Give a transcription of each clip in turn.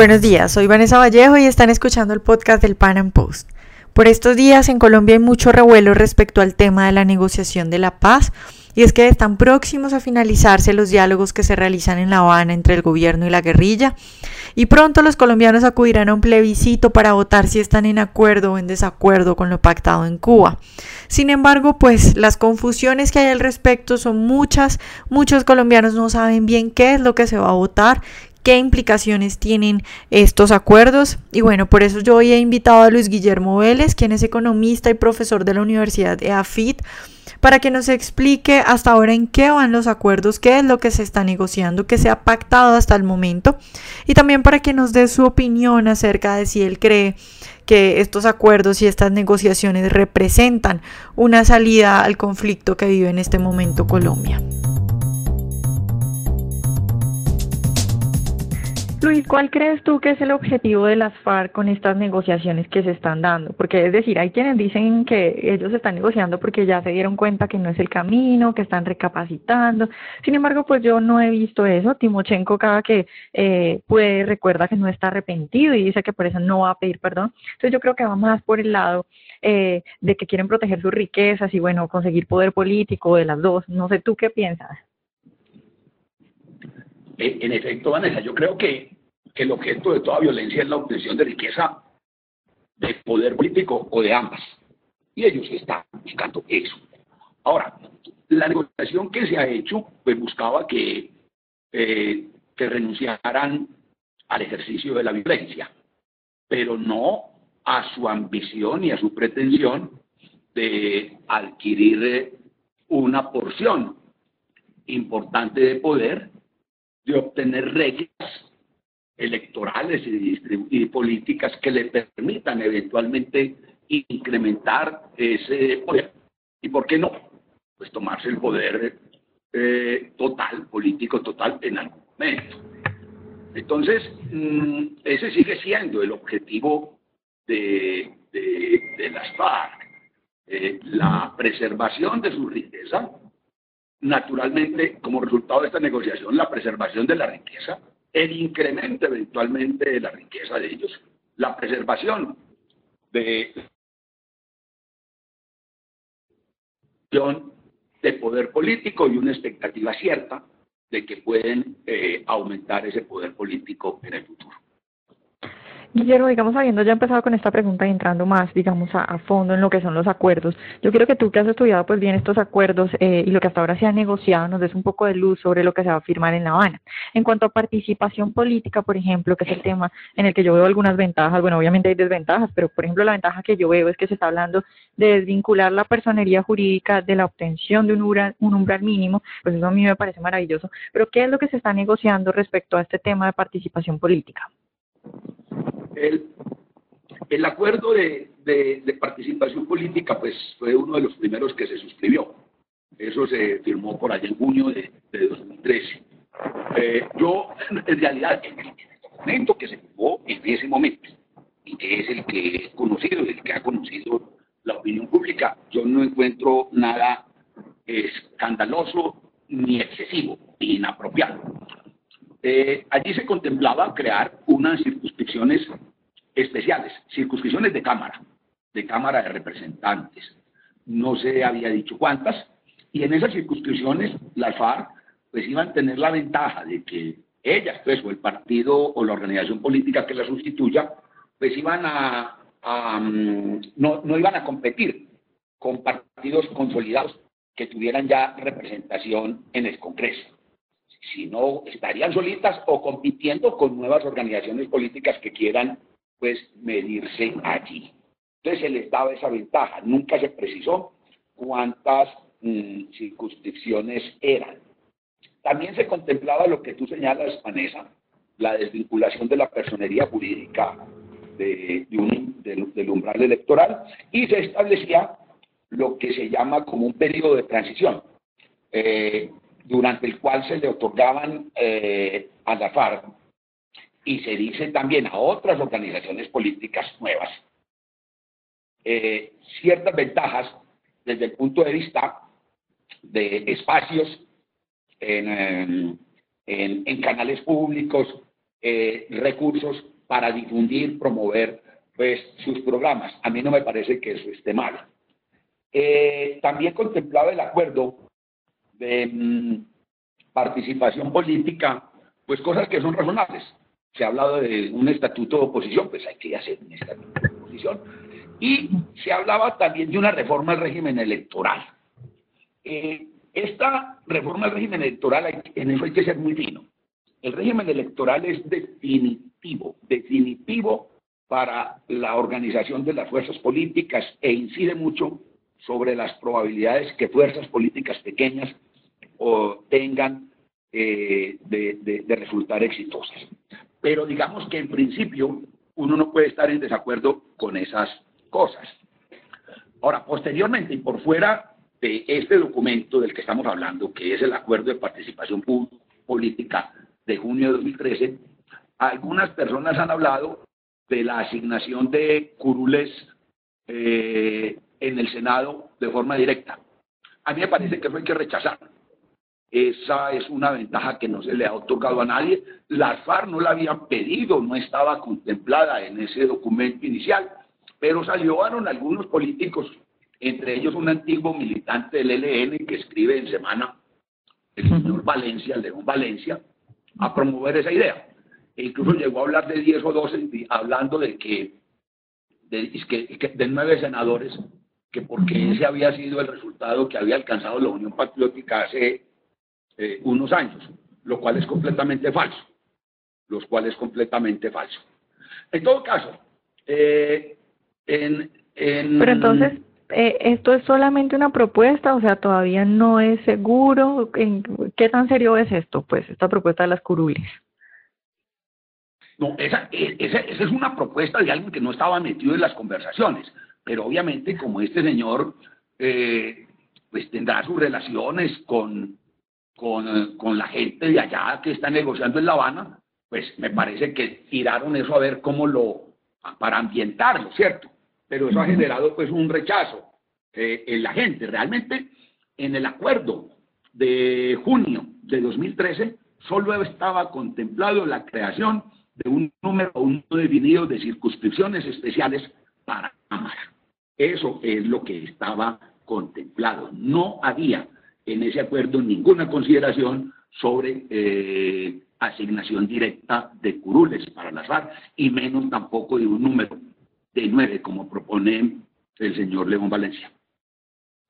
Buenos días, soy Vanessa Vallejo y están escuchando el podcast del Pan Am Post. Por estos días en Colombia hay mucho revuelo respecto al tema de la negociación de la paz y es que están próximos a finalizarse los diálogos que se realizan en La Habana entre el gobierno y la guerrilla y pronto los colombianos acudirán a un plebiscito para votar si están en acuerdo o en desacuerdo con lo pactado en Cuba. Sin embargo, pues las confusiones que hay al respecto son muchas, muchos colombianos no saben bien qué es lo que se va a votar qué implicaciones tienen estos acuerdos. Y bueno, por eso yo hoy he invitado a Luis Guillermo Vélez, quien es economista y profesor de la Universidad de AFIT, para que nos explique hasta ahora en qué van los acuerdos, qué es lo que se está negociando, qué se ha pactado hasta el momento, y también para que nos dé su opinión acerca de si él cree que estos acuerdos y estas negociaciones representan una salida al conflicto que vive en este momento Colombia. Luis, ¿cuál crees tú que es el objetivo de las FARC con estas negociaciones que se están dando? Porque es decir, hay quienes dicen que ellos están negociando porque ya se dieron cuenta que no es el camino, que están recapacitando. Sin embargo, pues yo no he visto eso. Timochenko cada que eh, puede recuerda que no está arrepentido y dice que por eso no va a pedir perdón. Entonces yo creo que va más por el lado eh, de que quieren proteger sus riquezas y bueno, conseguir poder político de las dos. No sé tú qué piensas. En efecto, Vanessa, yo creo que, el objeto de toda violencia es la obtención de riqueza, de poder político o de ambas. Y ellos están buscando eso. Ahora, la negociación que se ha hecho, pues buscaba que, eh, que renunciaran al ejercicio de la violencia, pero no a su ambición y a su pretensión de adquirir una porción importante de poder de obtener reglas electorales y, políticas que le permitan eventualmente incrementar ese poder. ¿Y por qué no? Pues tomarse el poder eh, total, político total en algún momento. Entonces, mm, ese sigue siendo el objetivo de, de, las FARC, eh, la preservación de su riqueza, naturalmente, como resultado de esta negociación, la preservación de la riqueza, el incremento eventualmente de la riqueza de ellos, la preservación de de poder político y una expectativa cierta de que pueden eh, aumentar ese poder político en el futuro. Guillermo, digamos, habiendo ya empezado con esta pregunta y entrando más, digamos, a, fondo en lo que son los acuerdos, yo quiero que tú que has estudiado pues bien estos acuerdos eh, y lo que hasta ahora se ha negociado, nos des un poco de luz sobre lo que se va a firmar en La Habana. En cuanto a participación política, por ejemplo, que es el tema en el que yo veo algunas ventajas, bueno, obviamente hay desventajas, pero por ejemplo la ventaja que yo veo es que se está hablando de desvincular la personería jurídica de la obtención de un umbral, un umbral mínimo, pues eso a mí me parece maravilloso. Pero ¿qué es lo que se está negociando respecto a este tema de participación política? El, acuerdo de, de, participación política pues fue uno de los primeros que se suscribió. Eso se firmó por allá en junio de, de 2013. Eh, yo, en realidad, en el documento que se firmó en ese momento, y que es el que es conocido, el que ha conocido la opinión pública, yo no encuentro nada escandaloso ni excesivo, ni inapropiado. Eh, allí se contemplaba crear unas circunscripciones especiales, circunscripciones de Cámara, de Cámara de Representantes. No se había dicho cuántas, y en esas circunscripciones las FARC pues iban a tener la ventaja de que ellas, pues, o el partido o la organización política que la sustituya, pues iban a, mm, no, no iban a competir con partidos consolidados que tuvieran ya representación en el Congreso si no estarían solitas o compitiendo con nuevas organizaciones políticas que quieran pues medirse allí. Entonces se les daba esa ventaja. Nunca se precisó cuántas mm, circunscripciones eran. También se contemplaba lo que tú señalas, Vanessa, la desvinculación de la personería jurídica de, del, umbral electoral y se establecía lo que se llama como un periodo de transición, eh, durante el cual se le otorgaban eh, a la FARC y se dice también a otras organizaciones políticas nuevas eh, ciertas ventajas desde el punto de vista de espacios en, em, canales públicos, eh, recursos para difundir, promover pues, sus programas. A mí no me parece que eso esté mal. Eh, también contemplaba el acuerdo de mm, participación política, pues cosas que son razonables. Se ha hablado de un estatuto de oposición, pues hay que hacer un estatuto de oposición. Y se hablaba también de una reforma al régimen electoral. Eh, esta reforma al régimen electoral, en eso hay que ser muy fino. El régimen electoral es definitivo, definitivo para la organización de las fuerzas políticas e incide mucho sobre las probabilidades que fuerzas políticas pequeñas o tengan eh, de, de resultar exitosas. Pero digamos que en principio uno no puede estar en desacuerdo con esas cosas. Ahora, posteriormente y por fuera de este documento del que estamos hablando, que es el Acuerdo de Participación Política de junio de 2013, algunas personas han hablado de la asignación de curules eh, en el Senado de forma directa. A mí me parece que eso hay que rechazar. Esa es una ventaja que no se le ha otorgado a nadie. Las FARC no la habían pedido, no estaba contemplada en ese documento inicial, pero salieron algunos políticos, entre ellos un antiguo militante del ELN que escribe en semana, el señor Valencia, el León Valencia, a promover esa idea. E incluso llegó a hablar de 10 o 12, hablando de que de, que, de nueve senadores, que porque ese había sido el resultado que había alcanzado la Unión Patriótica hace eh, unos años, lo cual es completamente falso, lo cual es completamente falso. En todo caso, eh, en, en, Pero entonces, eh, ¿esto es solamente una propuesta? O sea, todavía no es seguro. ¿En, ¿Qué tan serio es esto, pues, esta propuesta de las curules? No, esa, e, esa, esa, es una propuesta de alguien que no estaba metido en las conversaciones, pero obviamente como este señor eh, pues tendrá sus relaciones con, con, con, la gente de allá que está negociando en La Habana, pues me parece que tiraron eso a ver cómo lo, para ambientarlo, ¿cierto? Pero eso ha generado pues un rechazo eh, en la gente. Realmente en el acuerdo de junio de 2013 solo estaba contemplado la creación de un número uno definido de circunscripciones especiales para Cámara. Eso es lo que estaba contemplado. No había en ese acuerdo ninguna consideración sobre eh, asignación directa de curules para las FARC y menos tampoco de un número de nueve como propone el señor León Valencia.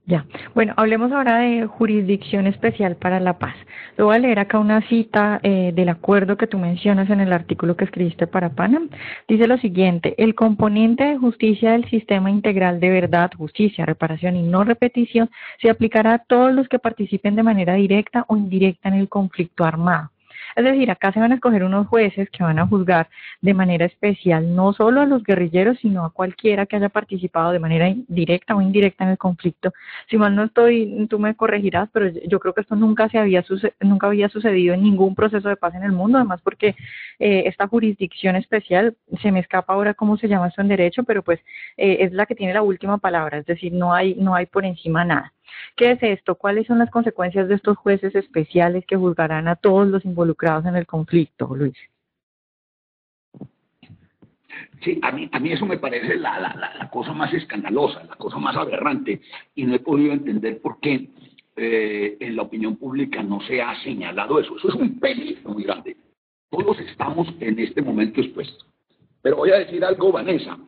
Ya, bueno, hablemos ahora de jurisdicción especial para la paz. Le voy a leer acá una cita eh, del acuerdo que tú mencionas en el artículo que escribiste para Panam. Dice lo siguiente, el componente de justicia del sistema integral de verdad, justicia, reparación y no repetición se aplicará a todos los que participen de manera directa o indirecta en el conflicto armado es decir, acá se van a escoger unos jueces que van a juzgar de manera especial no solo a los guerrilleros, sino a cualquiera que haya participado de manera directa o indirecta en el conflicto. Si mal no estoy, tú me corregirás, pero yo creo que esto nunca se había nunca había sucedido en ningún proceso de paz en el mundo, además porque eh, esta jurisdicción especial se me escapa ahora cómo se llama esto en derecho, pero pues eh, es la que tiene la última palabra, es decir, no hay no hay por encima nada. ¿Qué es esto? ¿Cuáles son las consecuencias de estos jueces especiales que juzgarán a todos los involucrados en el conflicto, Luis? Sí, a mí, a mí eso me parece la, la, la, cosa más escandalosa, la cosa más aberrante, y no he podido entender por qué eh, en la opinión pública no se ha señalado eso. Eso es un peligro muy grande. Todos estamos en este momento expuestos. Pero voy a decir algo, Vanessa.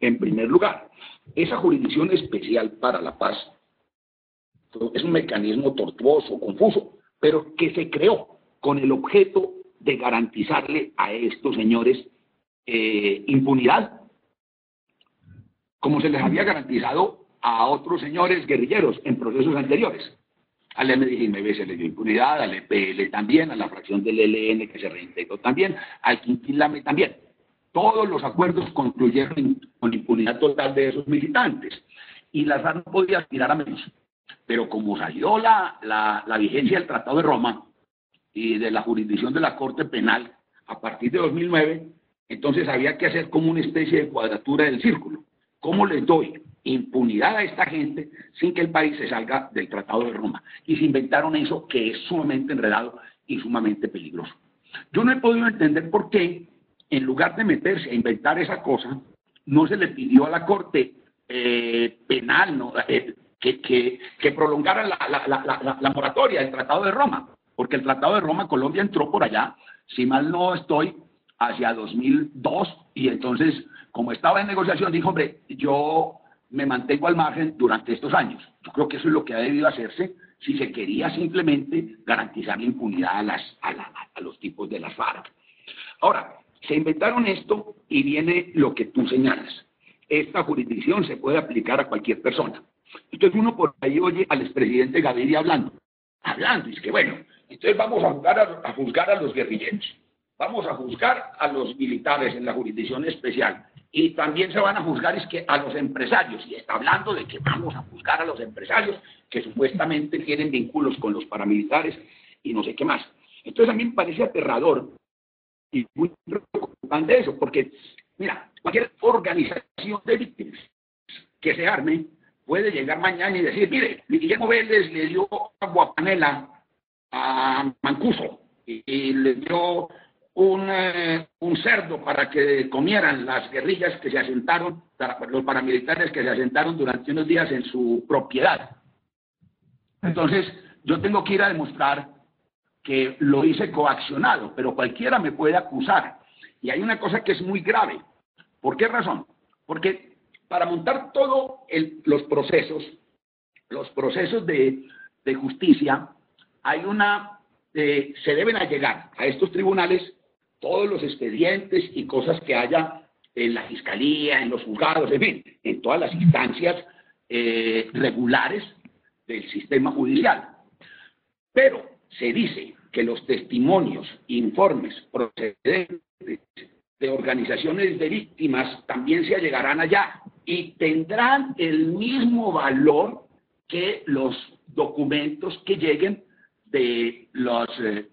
En primer lugar, esa jurisdicción especial para la paz es un mecanismo tortuoso, confuso, pero que se creó con el objeto de garantizarle a estos señores eh, impunidad, como se les había garantizado a otros señores guerrilleros en procesos anteriores. Al MDGMB se le dio impunidad, al EPL también, a la fracción del ELN que se reintegró también, al Quintilame también. Todos los acuerdos concluyeron con impunidad total de esos militantes. Y la FARC no podía aspirar a menos. Pero como salió la, la, vigencia del Tratado de Roma y de la jurisdicción de la Corte Penal a partir de 2009, entonces había que hacer como una especie de cuadratura del círculo. ¿Cómo les doy impunidad a esta gente sin que el país se salga del Tratado de Roma? Y se inventaron eso que es sumamente enredado y sumamente peligroso. Yo no he podido entender por qué en lugar de meterse a inventar esa cosa, no se le pidió a la Corte eh, Penal ¿no? Eh, que, que, que, prolongara la, la, la, la, moratoria del Tratado de Roma, porque el Tratado de Roma, Colombia entró por allá, si mal no estoy, hacia 2002, y entonces, como estaba en negociación, dijo, hombre, yo me mantengo al margen durante estos años. Yo creo que eso es lo que ha debido hacerse si se quería simplemente garantizar la impunidad a, las, a, a los tipos de las FARC. Ahora, se inventaron esto y viene lo que tú señalas. Esta jurisdicción se puede aplicar a cualquier persona. Entonces uno por ahí oye al expresidente Gaviria hablando, hablando, y es que bueno, entonces vamos a juzgar a, juzgar a los guerrilleros, vamos a juzgar a los militares en la jurisdicción especial, y también se van a juzgar es que a los empresarios, y está hablando de que vamos a juzgar a los empresarios que supuestamente tienen vínculos con los paramilitares y no sé qué más. Entonces a mí me parece aterrador y muy preocupante eso, porque, mira, cualquier organización de víctimas que se arme puede llegar mañana y decir, mire, Guillermo Vélez le dio aguapanela a Mancuso y, le dio un, eh, un, cerdo para que comieran las guerrillas que se asentaron, los paramilitares que se asentaron durante unos días en su propiedad. Entonces, yo tengo que ir a demostrar que lo hice coaccionado, pero cualquiera me puede acusar. Y hay una cosa que es muy grave. ¿Por qué razón? Porque para montar todos los procesos, los procesos de, justicia, hay una, eh, se deben allegar a estos tribunales todos los expedientes y cosas que haya en la fiscalía, en los juzgados, en fin, en todas las instancias eh, regulares del sistema judicial. Pero se dice que los testimonios, informes procedentes de organizaciones de víctimas también se allegarán allá y tendrán el mismo valor que los documentos que lleguen de los, eh,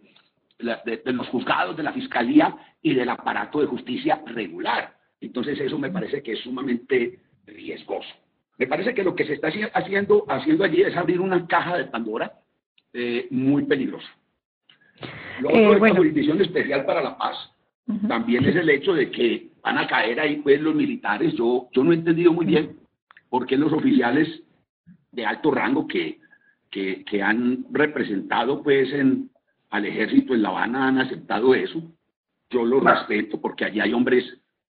de, de los juzgados, de la fiscalía y del aparato de justicia regular. Entonces eso me parece que es sumamente riesgoso. Me parece que lo que se está haciendo, haciendo allí es abrir una caja de Pandora eh, muy peligrosa. Lo otro eh, bueno. jurisdicción especial para la paz también es el hecho de que van a caer ahí pues los militares. Yo, yo no he entendido muy bien por qué los oficiales de alto rango que, que, que han representado pues en, al ejército en La Habana han aceptado eso. Yo lo respeto porque allí hay hombres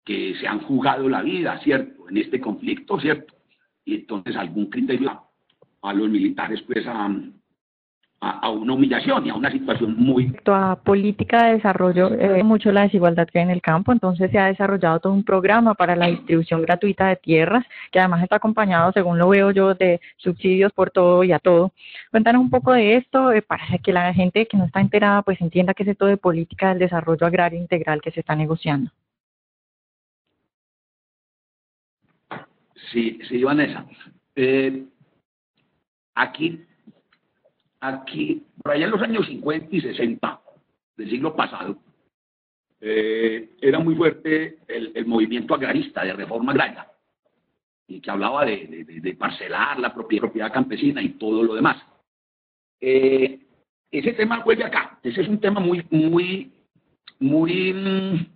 que se han jugado la vida, ¿cierto? En este conflicto, ¿cierto? Y entonces algún criterio a los militares pues a, a, a, una humillación y a una situación muy... A política de desarrollo, eh, mucho la desigualdad que hay en el campo, entonces se ha desarrollado todo un programa para la distribución gratuita de tierras, que además está acompañado, según lo veo yo, de subsidios por todo y a todo. Cuéntanos un poco de esto, eh, para que la gente que no está enterada pues entienda qué es esto de política del desarrollo agrario integral que se está negociando. Sí, sí, Vanessa. Eh, aquí aquí, por allá en los años 50 y 60 del siglo pasado, eh, era muy fuerte el, movimiento agrarista de reforma agraria, y que hablaba de, parcelar la propiedad, propiedad, campesina y todo lo demás. Eh, ese tema vuelve acá, ese es un tema muy, muy, muy,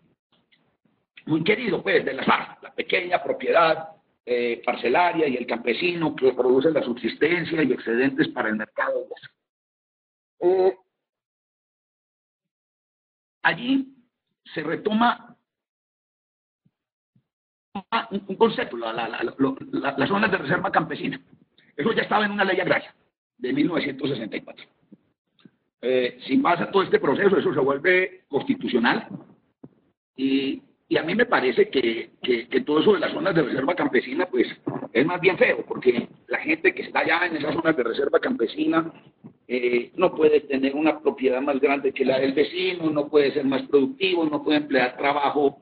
muy querido, pues, de la la pequeña propiedad eh, parcelaria y el campesino que produce la subsistencia y excedentes para el mercado. Eh, allí se retoma un, concepto, la, la, la, las zonas de reserva campesina. Eso ya estaba en una ley agraria de 1964. Eh, si pasa todo este proceso, eso se vuelve constitucional y y a mí me parece que, que, todo eso de las zonas de reserva campesina, pues es más bien feo, porque la gente que está allá en esas zonas de reserva campesina eh, no puede tener una propiedad más grande que la del vecino, no puede ser más productivo, no puede emplear trabajo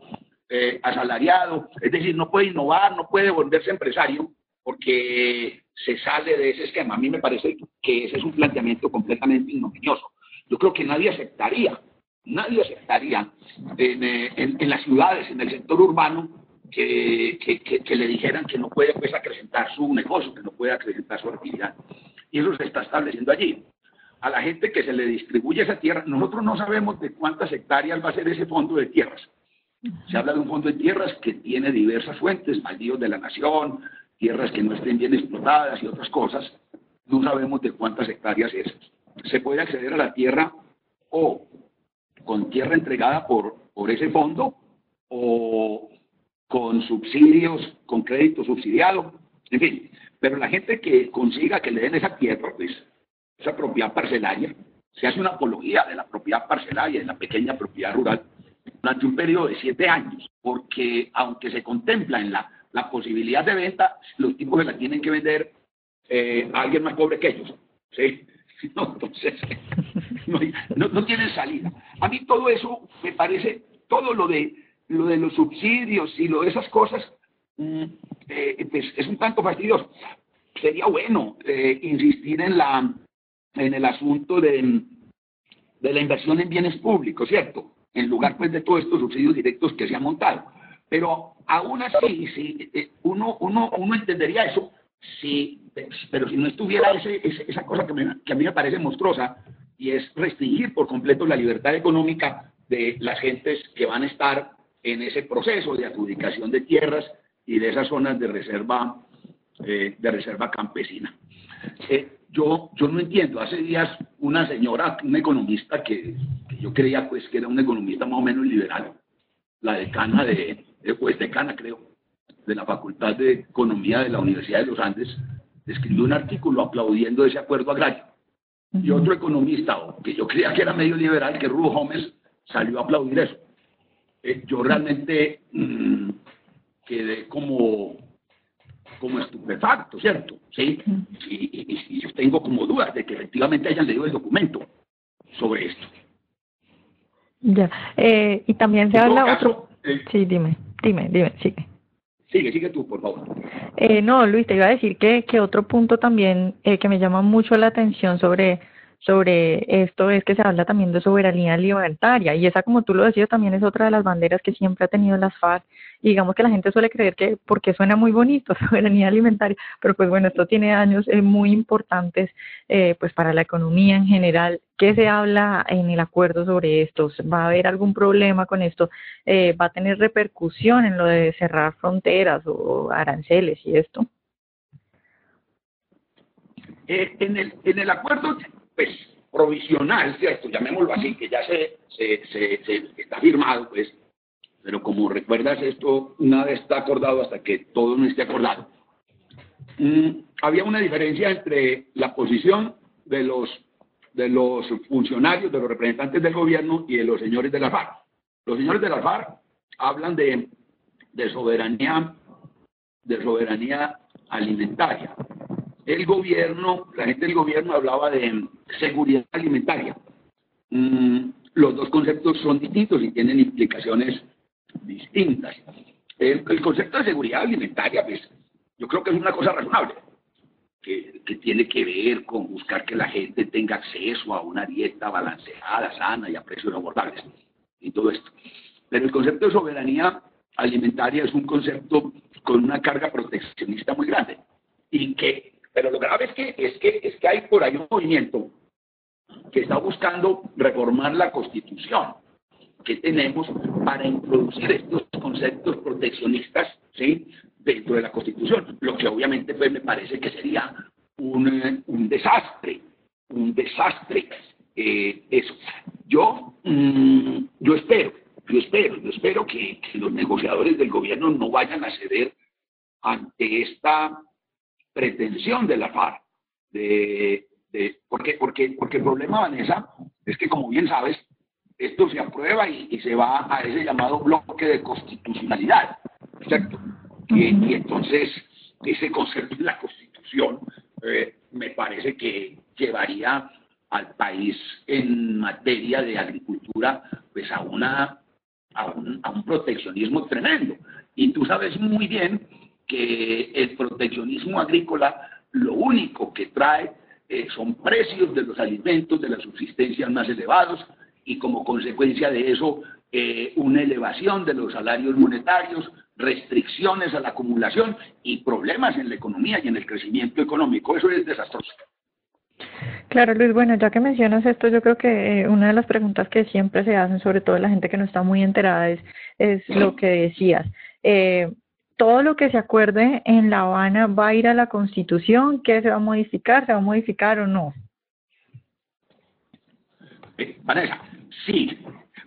eh, asalariado, es decir, no puede innovar, no puede volverse empresario, porque se sale de ese esquema. A mí me parece que ese es un planteamiento completamente ignominioso. Yo creo que nadie aceptaría nadie aceptaría en, eh, en, las ciudades, en el sector urbano, que, le dijeran que no puede pues, acrecentar su negocio, que no puede acrecentar su actividad. Y eso se está estableciendo allí. A la gente que se le distribuye esa tierra, nosotros no sabemos de cuántas hectáreas va a ser ese fondo de tierras. Se habla de un fondo de tierras que tiene diversas fuentes, baldíos de la nación, tierras que no estén bien explotadas y otras cosas. No sabemos de cuántas hectáreas es. Se puede acceder a la tierra o con tierra entregada por, por ese fondo o con subsidios, con crédito subsidiado, en fin. Pero la gente que consiga que le den esa tierra, pues, esa propiedad parcelaria, se hace una apología de la propiedad parcelaria, de la pequeña propiedad rural, durante un periodo de siete años, porque aunque se contempla en la, la posibilidad de venta, los tipos se la tienen que vender eh, a alguien más pobre que ellos. ¿sí? No, entonces, no, no, tienen salida. A mí todo eso me parece, todo lo de, lo de los subsidios y lo de esas cosas, mm, eh, pues es un tanto fastidioso. Sería bueno eh, insistir en, la, en el asunto de, de la inversión en bienes públicos, ¿cierto? en lugar pues de todos estos subsidios directos que se han montado. Pero aún así, si eh, uno, uno, uno entendería eso, si, pero si no estuviera ese, esa cosa que, que a mí me parece monstruosa, y es restringir por completo la libertad económica de las gentes que van a estar en ese proceso de adjudicación de tierras y de esas zonas de reserva, eh, de reserva campesina. Eh, yo, yo no entiendo, hace días una señora, una economista que, yo creía pues que era una economista más o menos liberal, la decana de, pues decana creo, de la Facultad de Economía de la Universidad de los Andes, escribió un artículo aplaudiendo ese acuerdo agrario. Y otro economista, que yo creía que era medio liberal, que Rubo Gómez, salió a aplaudir eso. Eh, yo realmente mm, quedé como como estupefacto, ¿cierto? Sí, y, yo tengo como dudas de que efectivamente hayan leído el documento sobre esto. Ya, eh, y también se habla otro... Eh, sí, dime, dime, dime, sigue. Sigue, sigue tú, por favor. Eh, no, Luis, te iba a decir que, que otro punto también eh, que me llama mucho la atención sobre sobre esto es que se habla también de soberanía alimentaria y esa como tú lo decías también es otra de las banderas que siempre ha tenido las FARC y digamos que la gente suele creer que porque suena muy bonito soberanía alimentaria pero pues bueno esto tiene años eh, muy importantes eh, pues para la economía en general ¿qué se habla en el acuerdo sobre esto? ¿va a haber algún problema con esto? Eh, ¿va a tener repercusión en lo de cerrar fronteras o aranceles y esto? en, el, en el acuerdo pues, provisional, ¿cierto? Llamémoslo así, que ya se, está firmado, pues, pero como recuerdas, esto nada está acordado hasta que todo no esté acordado. Mm, había una diferencia entre la posición de los, de los funcionarios, de los representantes del gobierno y de los señores de la FARC. Los señores de la FARC hablan de soberanía, de soberanía alimentaria el gobierno, la gente del gobierno hablaba de seguridad alimentaria. Mm, los dos conceptos son distintos y tienen implicaciones distintas. El, concepto de seguridad alimentaria, pues, yo creo que es una cosa razonable, que, que, tiene que ver con buscar que la gente tenga acceso a una dieta balanceada, sana y a precios abordables, y todo esto. Pero el concepto de soberanía alimentaria es un concepto con una carga proteccionista muy grande y que pero lo grave es que, es que, es que hay por ahí un movimiento que está buscando reformar la constitución que tenemos para introducir estos conceptos proteccionistas ¿sí? dentro de la constitución, lo que obviamente pues, me parece que sería un, un desastre, un desastre eh, eso. Yo, mm, yo espero, yo espero, yo espero que los negociadores del gobierno no vayan a ceder ante esta pretensión de la FARC. De, de, porque, porque, porque el problema, Vanessa, es que como bien sabes, esto se aprueba y, se va a ese llamado bloque de constitucionalidad, ¿cierto? Y, entonces ese concepto de la constitución eh, me parece que llevaría al país en materia de agricultura pues a una a un, a un proteccionismo tremendo. Y tú sabes muy bien que el proteccionismo agrícola lo único que trae eh, son precios de los alimentos de la subsistencia más elevados y como consecuencia de eso eh, una elevación de los salarios monetarios, restricciones a la acumulación y problemas en la economía y en el crecimiento económico. Eso es desastroso. Claro, Luis, bueno, ya que mencionas esto, yo creo que eh, una de las preguntas que siempre se hacen, sobre todo la gente que no está muy enterada, es, es lo que decías. Eh, todo lo que se acuerde en La Habana va a ir a la Constitución, ¿qué se va a modificar? ¿Se va a modificar o no? Eh, Vanessa, sí,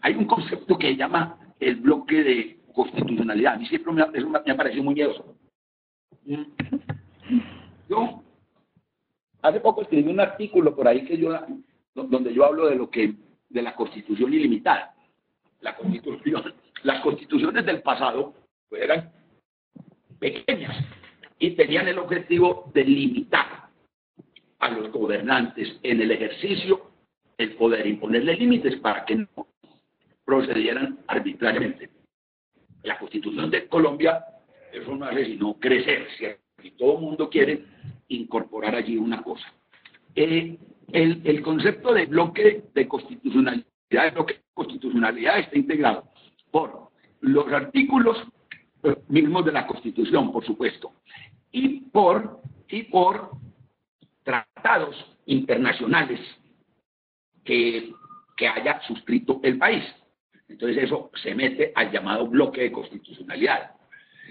hay un concepto que se llama el bloque de constitucionalidad. A mí siempre me, eso me ha parecido muy miedoso. Yo hace poco escribí un artículo por ahí que yo donde yo hablo de lo que de la constitución ilimitada. La constitución, las constituciones del pasado pues, eran pequeñas y tenían el objetivo de limitar a los gobernantes en el ejercicio el poder, imponerle límites para que no procedieran arbitrariamente. La constitución de Colombia, eso no hace sino crecer, Y todo el mundo quiere incorporar allí una cosa. Eh, el, el, concepto de bloque de constitucionalidad, de bloque de constitucionalidad está integrado por los artículos mismos de la Constitución, por supuesto, y por, y por tratados internacionales que, que haya suscrito el país. Entonces eso se mete al llamado bloque de constitucionalidad.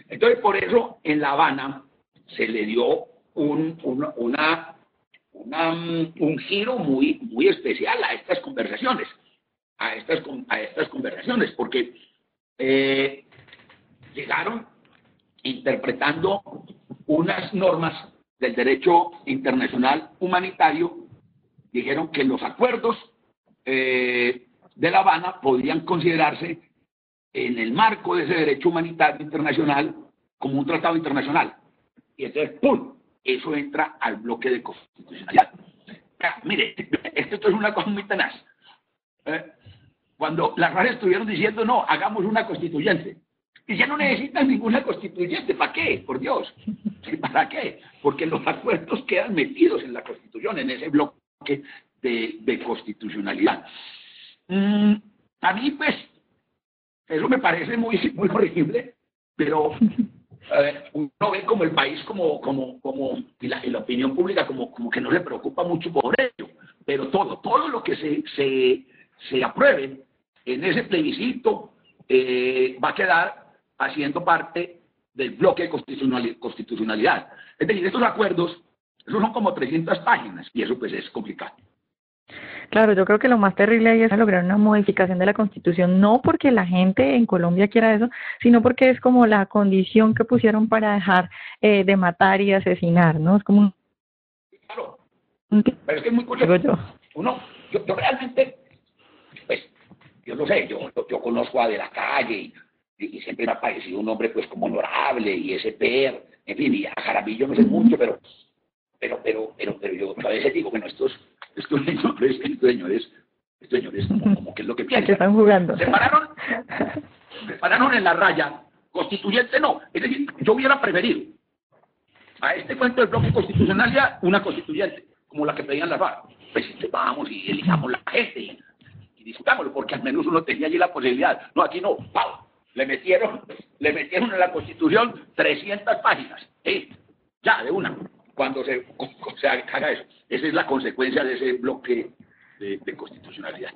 Entonces por eso en La Habana se le dio un, una, un giro muy, muy especial a estas conversaciones, a estas, a estas conversaciones, porque eh, llegaron interpretando unas normas del derecho internacional humanitario, dijeron que los acuerdos eh, de La Habana podían considerarse en el marco de ese derecho humanitario internacional como un tratado internacional. Y entonces, ¡pum!, eso entra al bloque de constitucionalidad. mire, esto, es una cosa muy tenaz. ¿eh? Cuando las RAR estuvieron diciendo, no, hagamos una constituyente, y ya no necesitan ninguna constituyente, ¿para qué? Por Dios, ¿para qué? Porque los acuerdos quedan metidos en la constitución, en ese bloque de, constitucionalidad. Mm, a mí, pues, eso me parece muy, muy horrible, pero uno ve como el país, como, como, como y la, opinión pública, como, como que no le preocupa mucho por ello. Pero todo, todo lo que se, se, se apruebe en ese plebiscito eh, va a quedar haciendo parte del bloque de constitucionalidad. Es decir, estos acuerdos, esos son como 300 páginas y eso pues es complicado. Claro, yo creo que lo más terrible ahí es lograr una modificación de la Constitución, no porque la gente en Colombia quiera eso, sino porque es como la condición que pusieron para dejar eh, de matar y asesinar, ¿no? Es como un... Claro, pero es que es muy curioso. Yo. Uno, yo, realmente, pues, yo no sé, yo, yo conozco a De la Calle y, y, siempre me ha parecido un hombre pues como honorable y ese per, en fin, y a Jaramillo no sé mucho, pero, pero, pero, pero, pero yo a veces digo, bueno, estos estos señores, estos señores, estos señores como, que es lo que piensan. están jugando. Se pararon, se pararon en la raya, constituyente no. Es decir, yo hubiera preferido a este cuento del bloque constitucional ya una constituyente, como la que pedían la FARC. Pues vamos y elijamos la gente y, discutámoslo, porque al menos uno tenía allí la posibilidad. No, aquí no, ¡pau! Le metieron, le metieron en la constitución 300 páginas, ya, de una cuando se haga eso. Esa es la consecuencia de ese bloque de, constitucionalidad.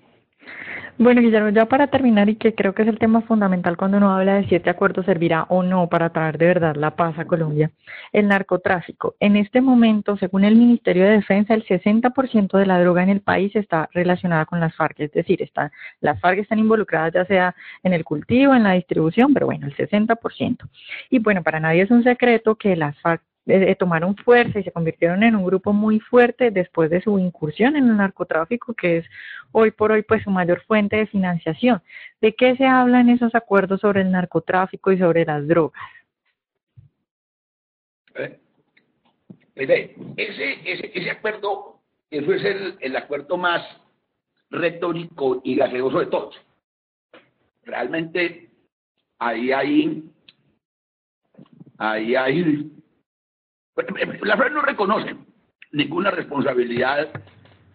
Bueno, Guillermo, ya para terminar, y que creo que es el tema fundamental cuando uno habla de si este acuerdo servirá o no para traer de verdad la paz a Colombia, el narcotráfico. En este momento, según el Ministerio de Defensa, el 60% de la droga en el país está relacionada con las FARC, es decir, está, las FARC están involucradas ya sea en el cultivo, en la distribución, pero bueno, el 60%. Y bueno, para nadie es un secreto que las FARC eh, tomaron fuerza y se convirtieron en un grupo muy fuerte después de su incursión en el narcotráfico, que es hoy por hoy pues su mayor fuente de financiación. ¿De qué se habla en esos acuerdos sobre el narcotráfico y sobre las drogas? Eh, ese, ese, ese acuerdo, eso es el, el acuerdo más retórico y gaseoso de todos. Realmente ahí hay, ahí hay la FARC no reconoce ninguna responsabilidad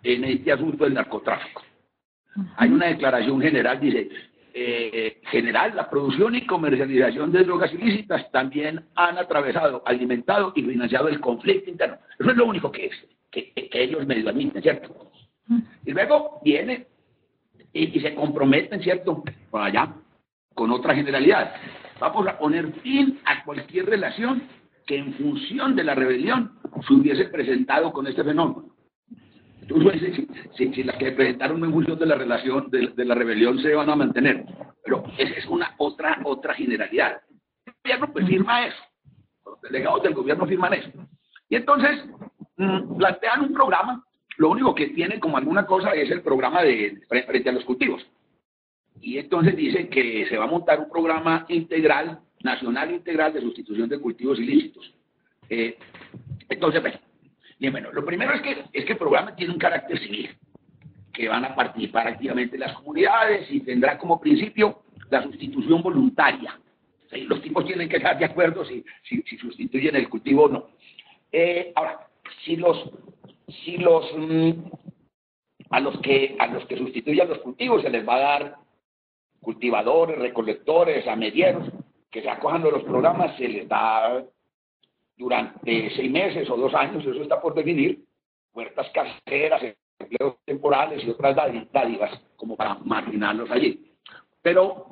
en este asunto del narcotráfico. Hay una declaración general, dice, eh, general, la producción y comercialización de drogas ilícitas también han atravesado, alimentado y financiado el conflicto interno. Eso es lo único que es. que, ellos medio admiten, ¿cierto? Y luego viene y, y se comprometen, ¿cierto? Por allá, con otra generalidad. Vamos a poner fin a cualquier relación que en función de la rebelión se hubiese presentado con este fenómeno. Entonces, si, si, las que presentaron en función de la relación, de, la rebelión se van a mantener. Pero esa es una otra, otra generalidad. El gobierno pues, firma eso. Los delegados del gobierno firman eso. Y entonces mm, plantean un programa. Lo único que tiene como alguna cosa es el programa de frente a los cultivos. Y entonces dicen que se va a montar un programa integral, nacional integral de sustitución de cultivos ilícitos. Eh, entonces, bueno, Bien, lo primero es que, es que el programa tiene un carácter civil, que van a participar activamente las comunidades y tendrá como principio la sustitución voluntaria. Los tipos tienen que estar de acuerdo si, si, sustituyen el cultivo o no. Eh, ahora, si los, si los, mm, a, los que, a los que sustituyan los cultivos se les va a dar cultivadores, recolectores, amedieros, que se acojan a los programas, se les da durante seis meses o dos años, eso está por definir, puertas caseras, empleos temporales y otras dádivas como para marginarlos allí. Pero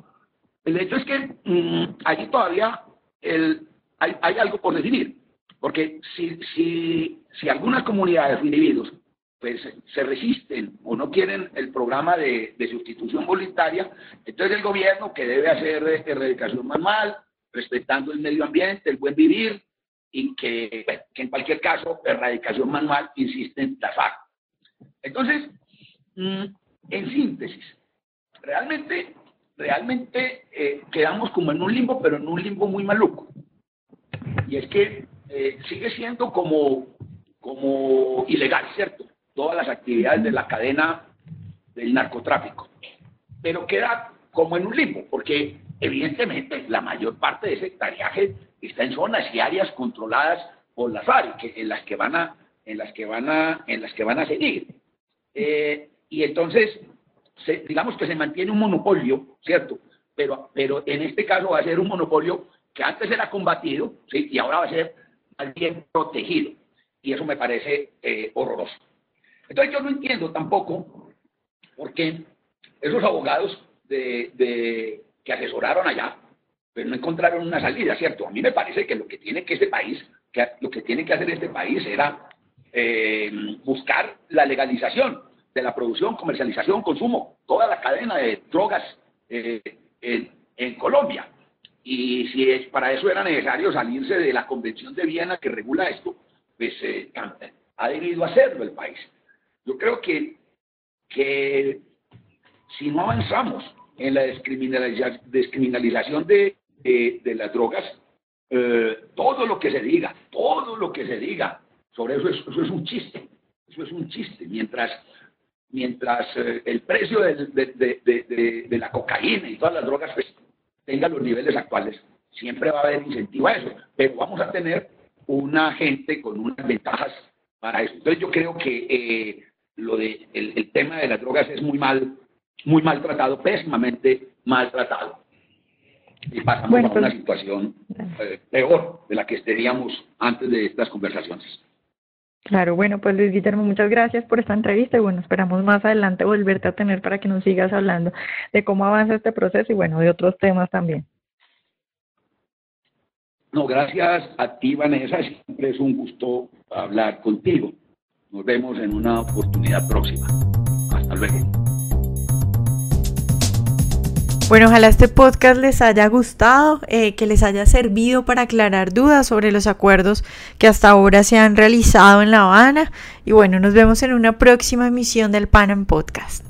el hecho es que mm, allí todavía el, hay, hay, algo por definir, porque si, si, si algunas comunidades o individuos pues, se resisten o no quieren el programa de, sustitución voluntaria, entonces el gobierno que debe hacer erradicación manual, respetando el medio ambiente, el buen vivir, y que, en cualquier caso, erradicación manual insiste en la FARC. Entonces, mm, en síntesis, realmente, realmente eh, quedamos como en un limbo, pero en un limbo muy maluco. Y es que eh, sigue siendo como, como ilegal, ¿cierto? Todas las actividades de la cadena del narcotráfico. Pero queda como en un limbo, porque evidentemente la mayor parte de ese hectareaje está en zonas y áreas controladas por las FARC, en las que van a, en las que van a, en las que van a seguir. Eh, y entonces, digamos que se mantiene un monopolio, ¿cierto? Pero, pero en este caso va a ser un monopolio que antes era combatido, ¿sí? Y ahora va a ser más bien protegido. Y eso me parece eh, horroroso. Entonces yo no entiendo tampoco por qué esos abogados de, de, que asesoraron allá, pero no encontraron una salida, ¿cierto? A mí me parece que lo que tiene que este país, que lo que tiene que hacer este país era eh, buscar la legalización de la producción, comercialización, consumo, toda la cadena de drogas eh, en, Colombia. Y si es, para eso era necesario salirse de la Convención de Viena que regula esto, pues eh, ha debido hacerlo el país. Yo creo que, que si no avanzamos en la descriminalización de, de las drogas, eh, todo lo que se diga, todo lo que se diga sobre eso, eso es un chiste, eso es un chiste, mientras, mientras eh, el precio de, de, la cocaína y todas las drogas pues, tenga los niveles actuales, siempre va a haber incentivo a eso, pero vamos a tener una gente con unas ventajas para eso. Entonces yo creo que eh, lo de el, el, tema de las drogas es muy mal muy maltratado, pésimamente maltratado. Y pasamos a una pues, situación eh, peor de la que estaríamos antes de estas conversaciones. Claro, bueno, pues Luis Guillermo, muchas gracias por esta entrevista y bueno, esperamos más adelante volverte a tener para que nos sigas hablando de cómo avanza este proceso y bueno, de otros temas también. No, gracias a ti, Vanessa, siempre es un gusto hablar contigo. Nos vemos en una oportunidad próxima. Hasta luego. Bueno, ojalá este podcast les haya gustado, eh, que les haya servido para aclarar dudas sobre los acuerdos que hasta ahora se han realizado en La Habana. Y bueno, nos vemos en una próxima emisión del Panam Podcast.